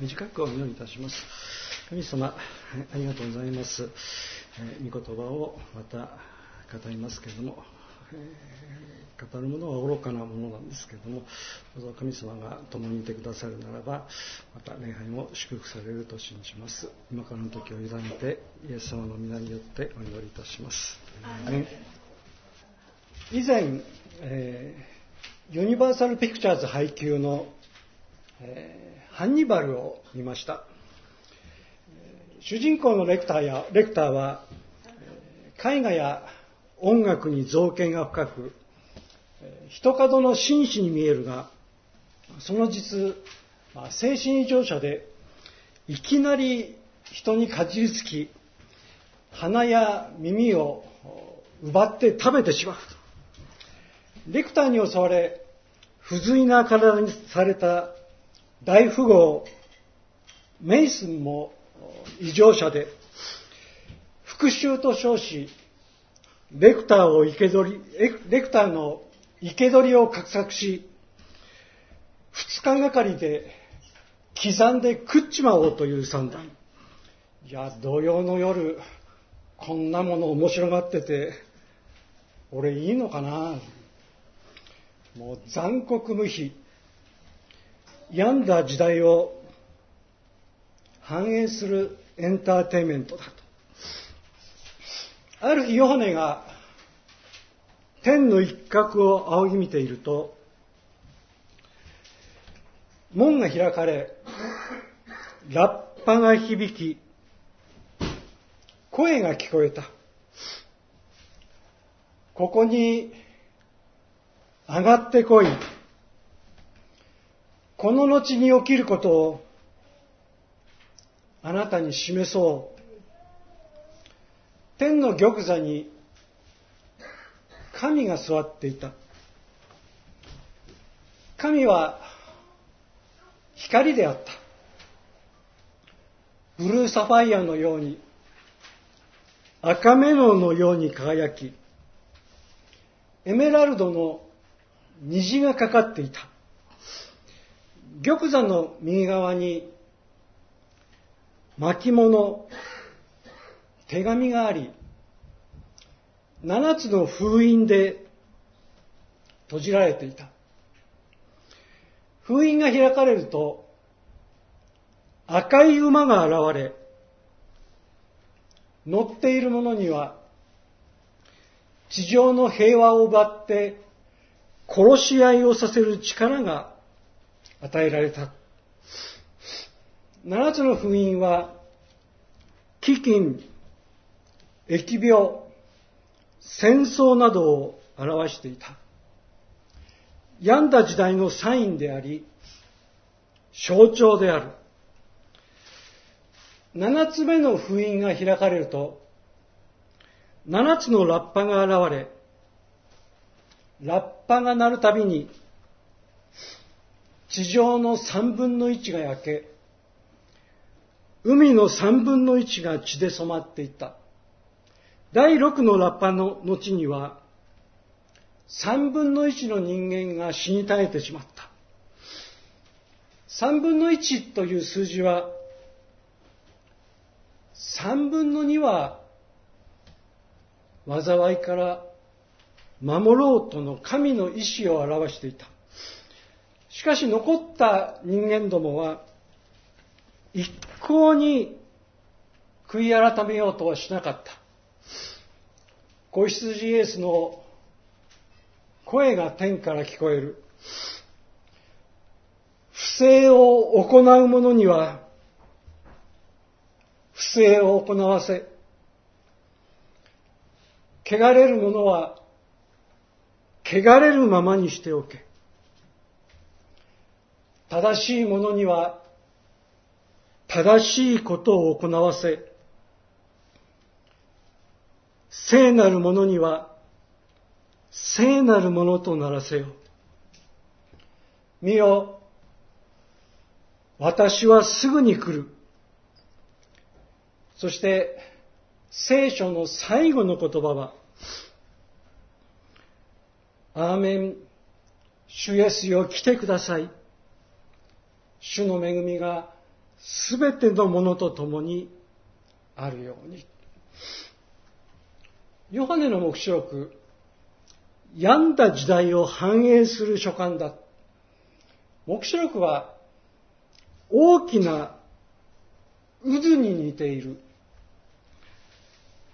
短くお祈りいたします。神様ありがとうございます。御言葉をまた語りますけれども語るものは愚かなものなんですけれどもどうぞ神様が共にいてくださるならばまた礼拝も祝福されると信じます。今からの時を委ねてイエス様の皆によってお祈りいたします。以前、えー、ユニバーサル・ピクチャーズ配給の、え、ハンニバルを見ました。主人公のレクターやレクターは絵画や音楽に造形が深く人角の紳士に見えるがその実、あ、精神異常者でいきなり人にかじりつき鼻や耳を奪って食べてしまうレクターに襲われ不随な体にされた大富豪メイスンも異常者で復讐と称しレクターを生け取りレクターの生け捕りを画策し二日がかりで刻んで食っちまおうという算段。いや土曜の夜こんなもの面白がってて俺いいのかな。もう残酷無比。病んだ時代を反映するエンターテインメントだと。ある日ヨハネが天の一角を仰ぎ見ていると門が開かれラッパが響き声が聞こえた。ここに上がってこい。この後に起きることをあなたに示そう。天の玉座に神が座っていた。神は光であった。ブルーサファイアのように赤メロンのように輝きエメラルドの虹がかかっていた。玉座の右側に巻物手紙があり7つの封印で閉じられていた。封印が開かれると、赤い馬が現れ、乗っている者には、地上の平和を奪って殺し合いをさせる力が与えられた。七つの封印は、飢饉、疫病、戦争などを表していた。病んだ時代のサインであり、象徴である。七つ目の封印が開かれると、七つのラッパが現れ、ラッパが鳴るたびに、地上の三分の一が焼け、海の三分の一が血で染まっていた。第6のラッパの後には、3分の1の人間が死に絶えてしまった。3分の1という数字は、3分の2は、災いから守ろうとの神の意志を表していた。しかし残った人間どもは、一向に悔い改めようとはしなかった。子羊イエスの声が天から聞こえる。不正を行う者には、不正を行わせ、汚れる者は、汚れるままにしておけ。正しい者には、正しいことを行わせ、聖なる者には聖なるものとならせよ。見よ、私はすぐに来る。そして、聖書の最後の言葉は、アーメン、主イエスよ来てください。主の恵みがすべてのものと共にあるように。ヨハネの目視録、病んだ時代を反映する書簡だ。目視録は大きな渦に似ている。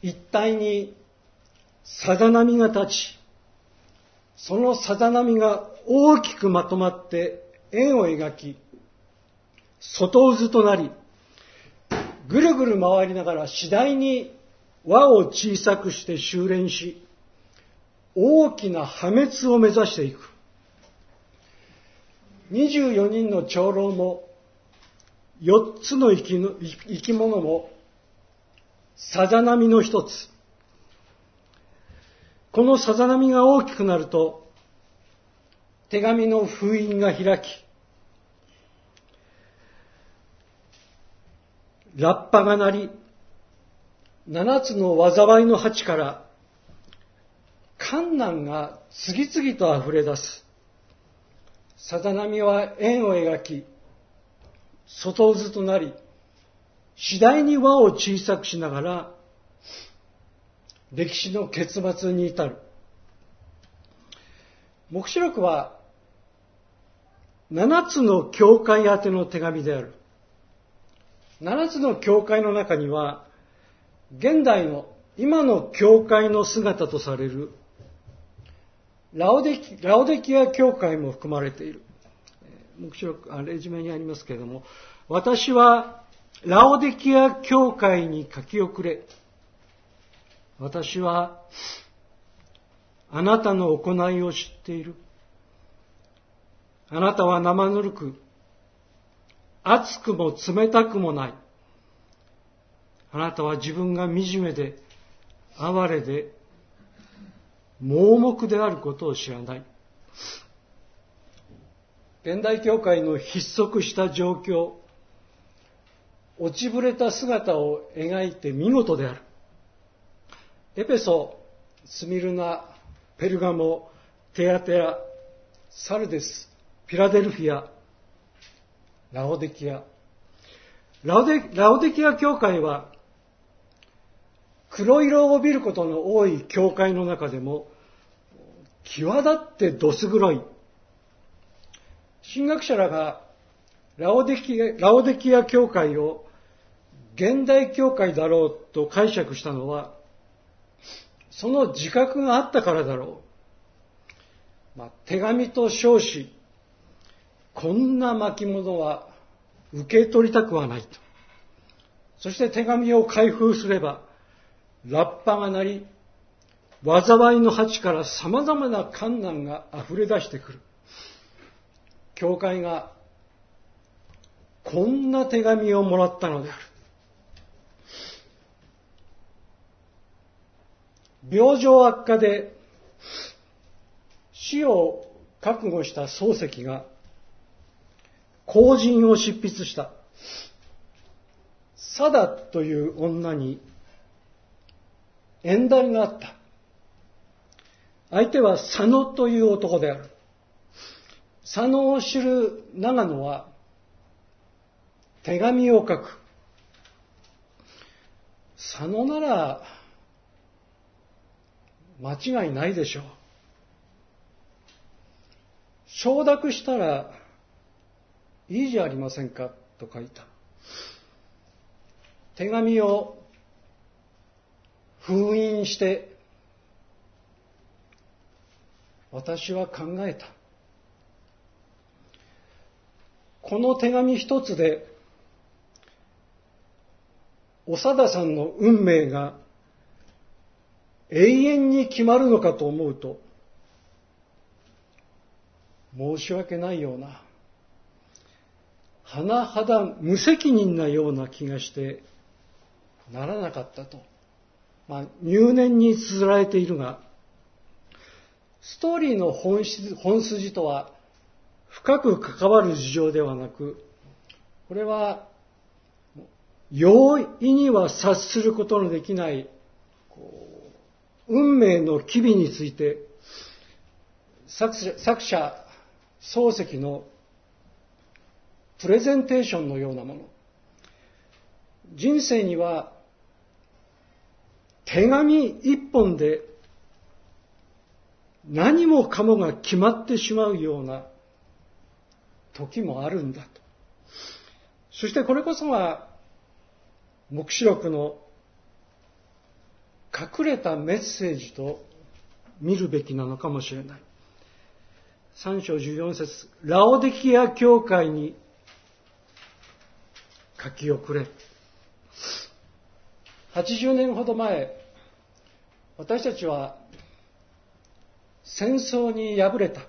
一体にさざ波が立ち、そのさざ波が大きくまとまって円を描き、外渦となり、ぐるぐる回りながら次第に輪を小さくして修練し、大きな破滅を目指していく。24人の長老も、4つの生きの生き物も、さざ波の一つ。このさざ波が大きくなると、手紙の封印が開き、ラッパが鳴り、七つの災いの鉢から、観難が次々と溢れ出す。さざ波は円を描き、外渦となり、次第に輪を小さくしながら、歴史の結末に至る。目視録は、七つの教会宛ての手紙である。七つの教会の中には、現代の今の教会の姿とされるラオデキラオデキア教会も含まれている。目視録、レジュメにありますけれども、私はラオデキア教会に書き遅れ、私はあなたの行いを知っている。あなたは生ぬるく、熱くも冷たくもない。あなたは自分が惨めで、哀れで、盲目であることを知らない。現代教会の筆足した状況、落ちぶれた姿を描いて見事である。エペソ、スミルナ、ペルガモ、テアテア、サルデス、ピラデルフィア、ラオデキア。ラオデラオデキア教会は黒色を帯びることの多い教会の中でも、際立ってどす黒い。神学者らがラオデキラオデキア教会を現代教会だろうと解釈したのは、その自覚があったからだろう。まあ、手紙と称し、こんな巻物は受け取りたくはないと。そして手紙を開封すれば、ラッパが鳴り、災いの鉢から様々な観難が溢れ出してくる。教会がこんな手紙をもらったのである。病状悪化で死を覚悟した漱石が後人を執筆した。サダという女に縁談があった。相手は佐野という男である。佐野を知る長野は手紙を書く。佐野なら間違いないでしょう。承諾したらいいじゃありませんかと書いた。手紙を封印して私は考えた。この手紙一つで長田さんの運命が永遠に決まるのかと思うと申し訳ないような甚だ無責任なような気がしてならなかったと。まあ、入念に綴られているが、ストーリーの本質本筋とは深く関わる事情ではなく、これは容易には察することのできない運命の機微について作者作者漱石のプレゼンテーションのようなもの人生には手紙一本で何もかもが決まってしまうような時もあるんだと。そしてこれこそが黙示録の隠れたメッセージと見るべきなのかもしれない。3章14節ラオデキア教会に書き遅れ。80年ほど前、私たちは戦争に敗れた。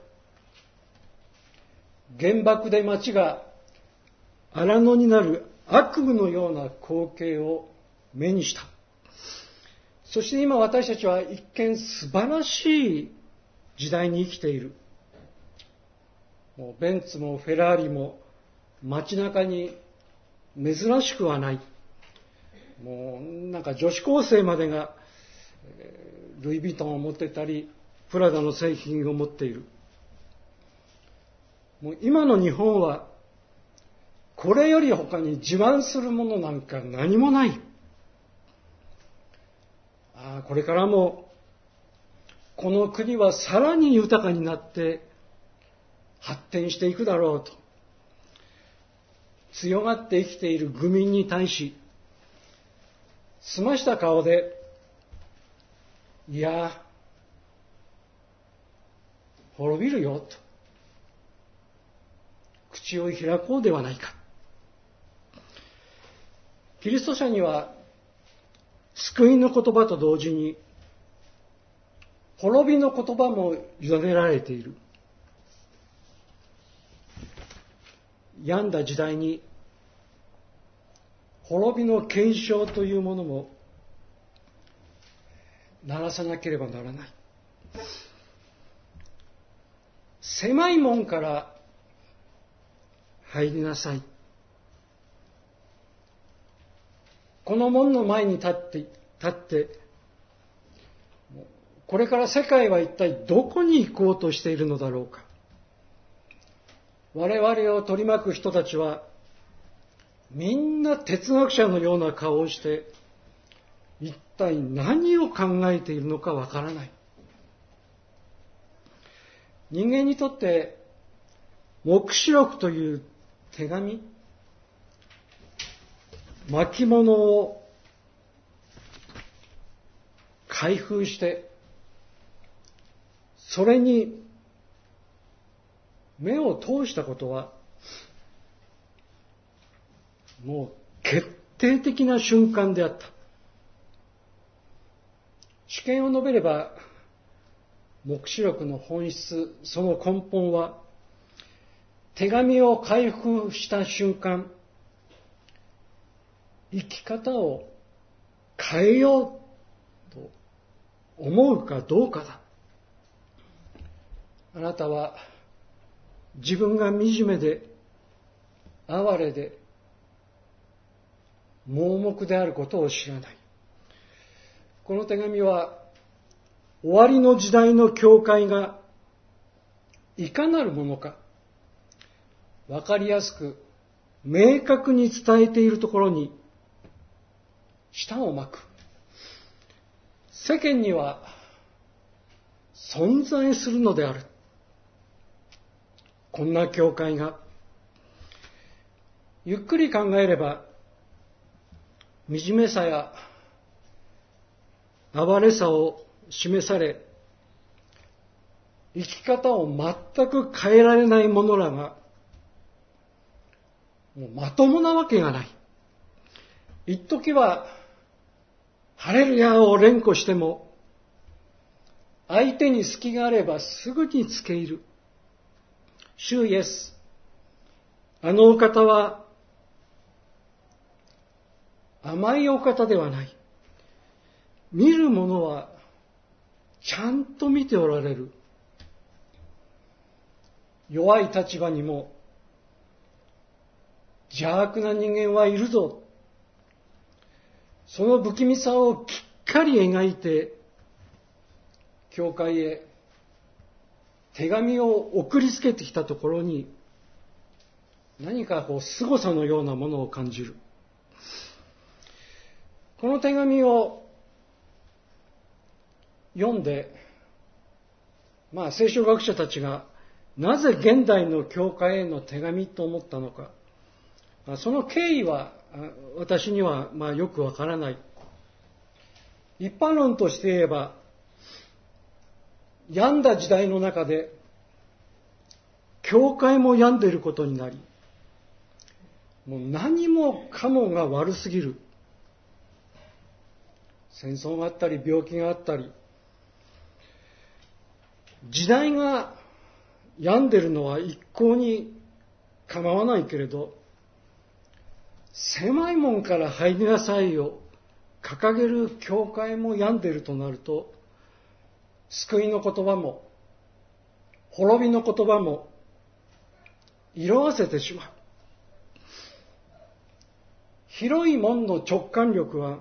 原爆で街が荒野になる悪夢のような光景を目にした。そして今私たちは一見素晴らしい時代に生きている。もうベンツもフェラーリも街中に珍しくはない。もうなんか女子高生までがルイ・ヴィトンを持ってたり、プラダの製品を持っている。もう今の日本はこれより他に自慢するものなんか何もない。ああ、これからも、この国はさらに豊かになって発展していくだろうと。強がって生きている愚民に対し、澄ました顔で、いや、滅びるよ、と。口を開こうではないか。キリスト者には救いの言葉と同時に滅びの言葉も委ねられている病んだ時代に滅びの検証というものも鳴らさなければならない。狭い門から入りなさい。この門の前に立って立ってこれから世界は一体どこに行こうとしているのだろうか。我々を取り巻く人たちはみんな哲学者のような顔をして一体何を考えているのかわからない。人間にとって黙示録という手紙巻物を開封して、それに目を通したことは、もう決定的な瞬間であった。主権を述べれば、黙示録の本質、その根本は、手紙を開封した瞬間、生き方を変えようと思うかどうかだ。あなたは自分が惨めで、哀れで、盲目であることを知らない。この手紙は終わりの時代の教会がいかなるものか、わかりやすく明確に伝えているところに舌を巻く。世間には存在するのである。こんな教会が。ゆっくり考えれば、惨めさや哀れさを示され、生き方を全く変えられない者らが、もうまともなわけがない。一時はハレルヤを連呼しても、相手に隙があればすぐにつけ入る。主イエス、あのお方は甘いお方ではない。見る者はちゃんと見ておられる。弱い立場にも邪悪な人間はいるぞその不気味さをきっかり描いて、教会へ手紙を送りつけてきたところに、何かこう凄さのようなものを感じる。この手紙を読んで、まあ、聖書学者たちがなぜ現代の教会への手紙と思ったのか、その経緯は私にはまあよくわからない。一般論として言えば、病んだ時代の中で、教会も病んでいることになり、もう何もかもが悪すぎる。戦争があったり、病気があったり、時代が病んでるのは一向に構わないけれど、狭い門から入りなさいよ、掲げる教会も病んでるとなると、救いの言葉も、滅びの言葉も、色あせてしまう。広い門の直感力は、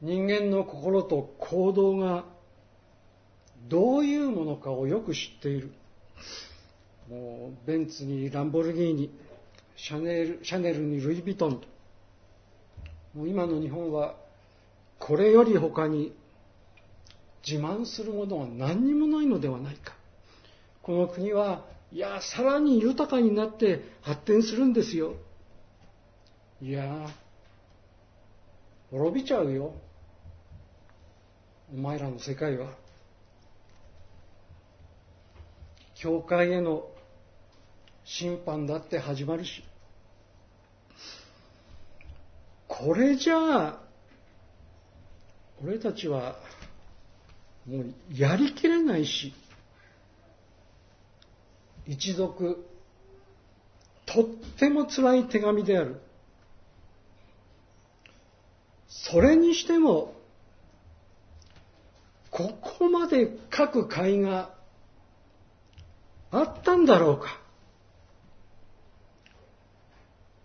人間の心と行動がどういうものかをよく知っている。もうベンツにランボルギーニ、シャネルシャネルにルイ・ヴィトン。もう今の日本はこれより他に自慢するものは何にもないのではないか。この国は、いや、さらに豊かになって発展するんですよ。いや、滅びちゃうよ。お前らの世界は。教会への審判だって始まるし、これじゃあ、俺たちはもうやりきれないし、一族、とっても辛い手紙である。それにしても、ここまで各会があったんだろうか。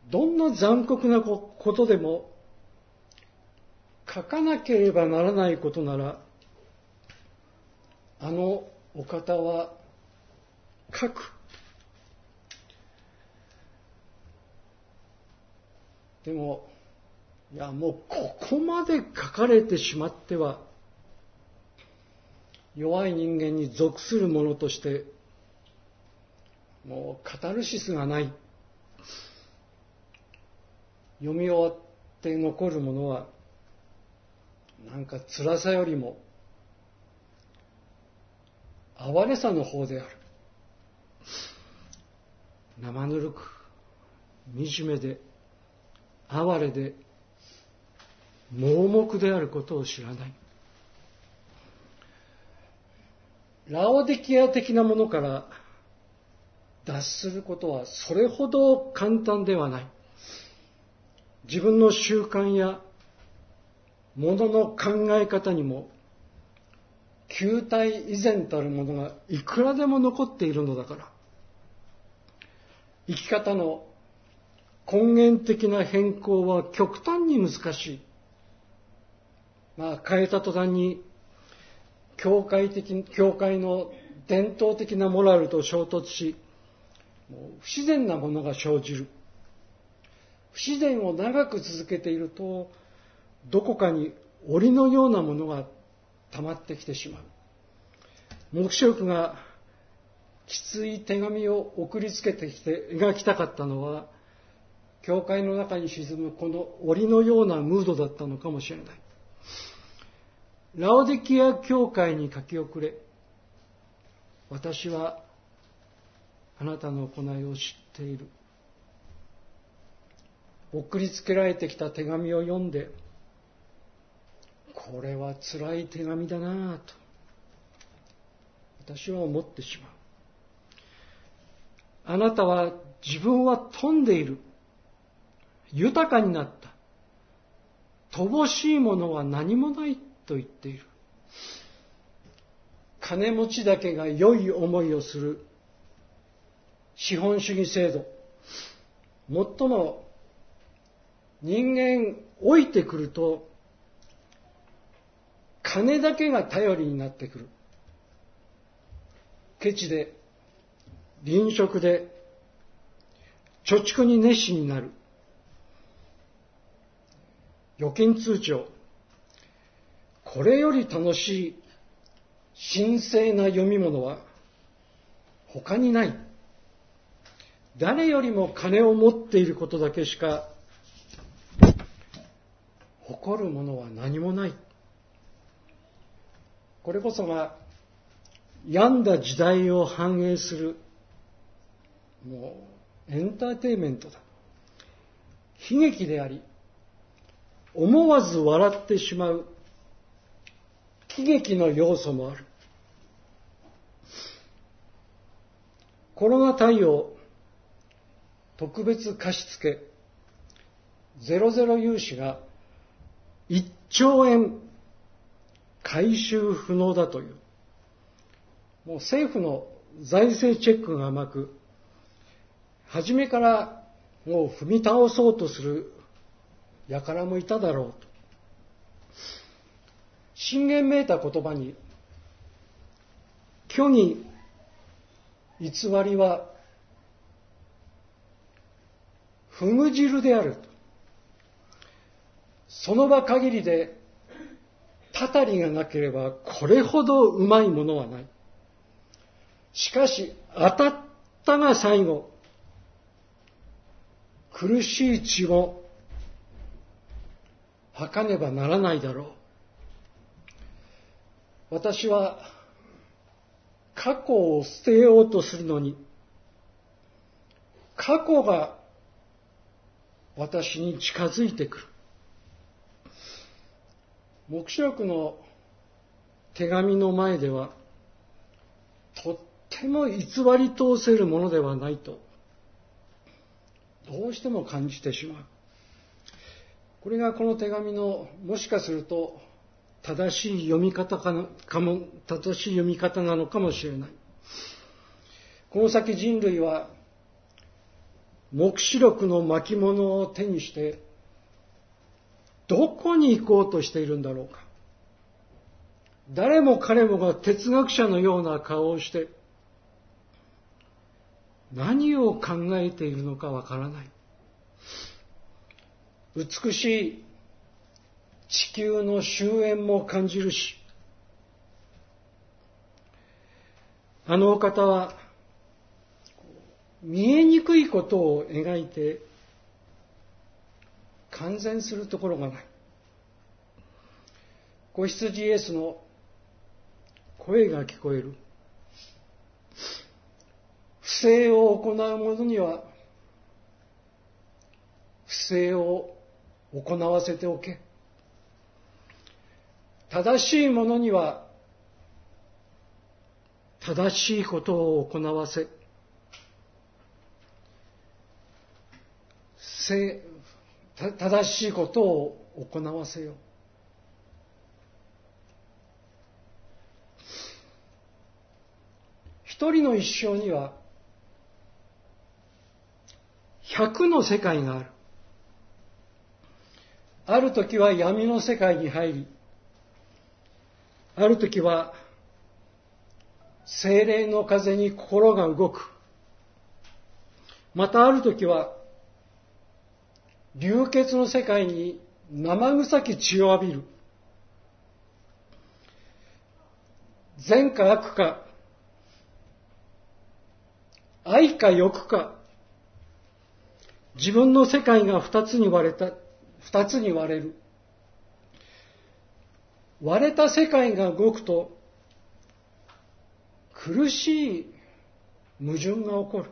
どんな残酷なことでも書かなければならないことならあのお方は書く。でもいやもうここまで書かれてしまっては弱い人間に属するものとしてもうカタルシスがない。読み終わって残るものは、なんか辛さよりも、哀れさの方である。生ぬるく、惨めで、哀れで、盲目であることを知らない。ラオデキア的なものから脱することはそれほど簡単ではない。自分の習慣や物の考え方にも球体以前たるものがいくらでも残っているのだから生き方の根源的な変更は極端に難しい。まあ変えた途端に教会的、教会の伝統的なモラルと衝突し、不自然なものが生じる。不自然を長く続けていると、どこかに檻のようなものが溜まってきてしまう。黙示録がきつい手紙を送りつけてきて描きたかったのは、教会の中に沈むこの檻のようなムードだったのかもしれない。ラオデキア教会に書き遅れ、私はあなたの行いを知っている。送りつけられてきた手紙を読んで、これは辛い手紙だなぁと、私は思ってしまう。あなたは自分は飛んでいる。豊かになった。乏しいものは何もないと言っている。金持ちだけが良い思いをする資本主義制度、最も人間老いてくると、金だけが頼りになってくる。ケチで、臨食で、貯蓄に熱心になる。預金通帳これより楽しい神聖な読み物は他にない。誰よりも金を持っていることだけしか誇るものは何もない。これこそが病んだ時代を反映するもうエンターテイメントだ。悲劇であり思わず笑ってしまう喜劇の要素もある。コロナ対応特別貸付。ゼロゼロ融資が1兆円。回収不能だという。もう政府の財政チェックが甘く。初めからもう踏み倒そうとする輩もいただろうと。信玄めいた言葉に虚偽偽りはふぐ汁である。その場限りでたたりがなければこれほどうまいものはない。しかし当たったが最後苦しい血を吐かねばならないだろう。私は過去を捨てようとするのに過去が私に近づいてくる。黙示録の手紙の前ではとっても偽り通せるものではないとどうしても感じてしまう。これがこの手紙のもしかすると正しい読み方かかも正しい読み方なのかもしれない。この先人類は黙示録の巻物を手にしてどこに行こうとしているんだろうか。誰も彼もが哲学者のような顔をして何を考えているのかわからない。美しい地球の終焉も感じるしあのお方は見えにくいことを描いて完全するところがない。子羊イエスの声が聞こえる。不正を行う者には不正を行わせておけ。正しい者には正しいことを行わせ正しいことを行わせよ。一人の一生には百の世界がある。ある時は闇の世界に入りある時は精霊の風に心が動く。またある時は流血の世界に生臭き血を浴びる。善か悪か。愛か欲か。自分の世界が二つに割れた二つに割れる。割れた世界が動くと苦しい矛盾が起こる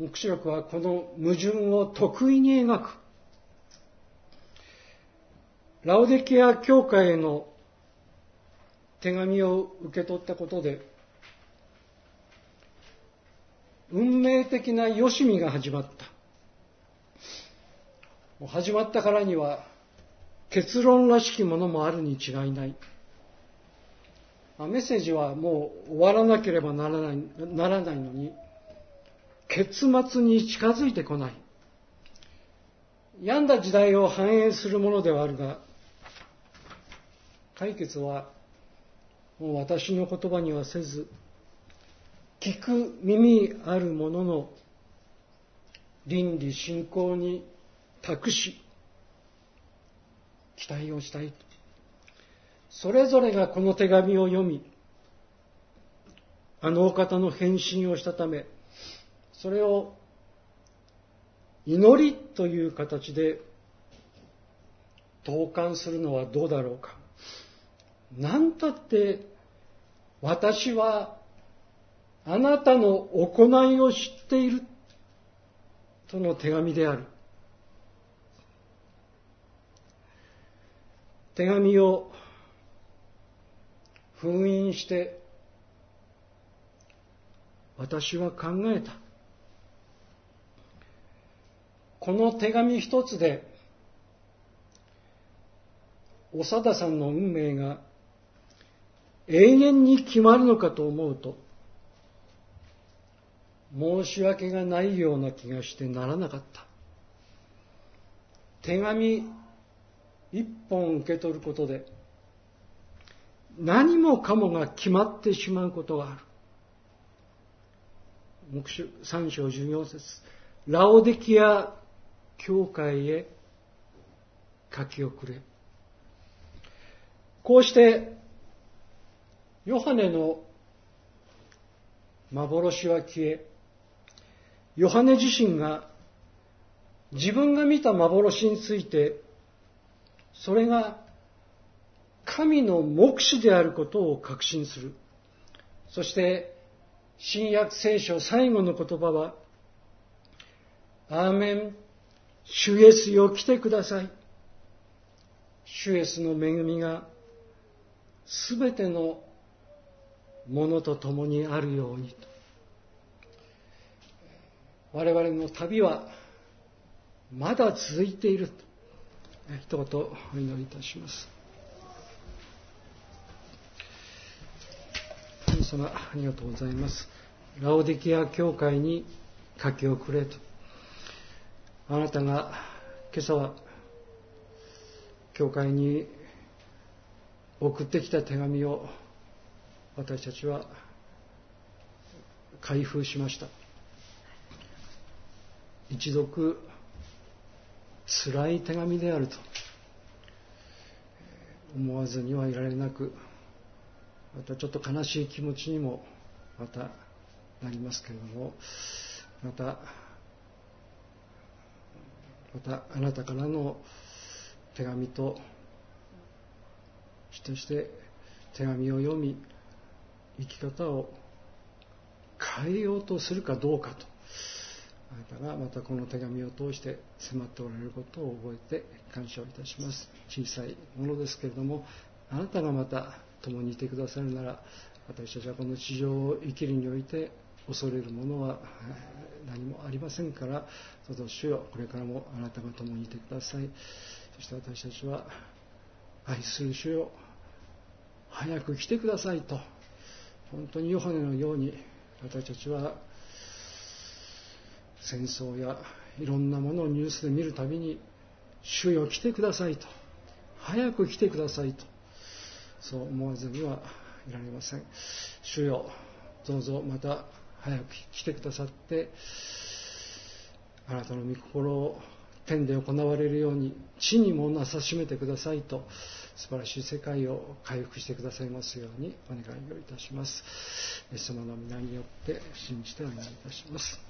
黙示録はこの矛盾を得意に描く。ラオデキア教会への手紙を受け取ったことで、運命的なよしみが始まった。始まったからには結論らしきものもあるに違いない。メッセージはもう終わらなければならないならないのに、結末に近づいてこない。病んだ時代を反映するものではあるが、解決はもう私の言葉にはせず、聞く耳ある者の倫理信仰に託し、期待をしたい。それぞれがこの手紙を読み、あのお方の返信をしたため、それを祈りという形で同感するのはどうだろうか。何たって私はあなたの行いを知っているとの手紙である。手紙を封印して私は考えた。この手紙一つで長田さんの運命が永遠に決まるのかと思うと申し訳がないような気がしてならなかった手紙一本受け取ることで何もかもが決まってしまうことがある。目書3章14節。ラオデキア教会へ書き送れ。こうしてヨハネの幻は消えヨハネ自身が自分が見た幻についてそれが神の目視であることを確信する。そして新約聖書最後の言葉はアーメン主イエスよ来てください。主イエスの恵みがすべてのものと共にあるようにと。我々の旅はまだ続いていると。一言お祈りいたします。神様ありがとうございます。ラオディキア教会に書きをくれと。あなたが今朝は教会に送ってきた手紙を私たちは開封しました。一読辛い手紙であると。思わずにはいられなくまたちょっと悲しい気持ちにもまたなりますけれどもまたまたあなたからの手紙とそして手紙を読み生き方を変えようとするかどうかと。あなたがまたこの手紙を通して迫っておられることを覚えて感謝をいたします。小さいものですけれどもあなたがまた共にいてくださるなら私たちはこの地上を生きるにおいて恐れるものは何もありませんからどうぞ主よこれからもあなたが共にいてください。そして私たちは愛する主よ早く来てくださいと本当にヨハネのように私たちは戦争やいろんなものをニュースで見るたびに主よ来てくださいと早く来てくださいとそう思わずにはいられません主よどうぞまた早く来てくださってあなたの御心を天で行われるように地にもなさしめてくださいと素晴らしい世界を回復してくださいますようにお願いをいたします。イエス様の皆によって信じてお願いいたします。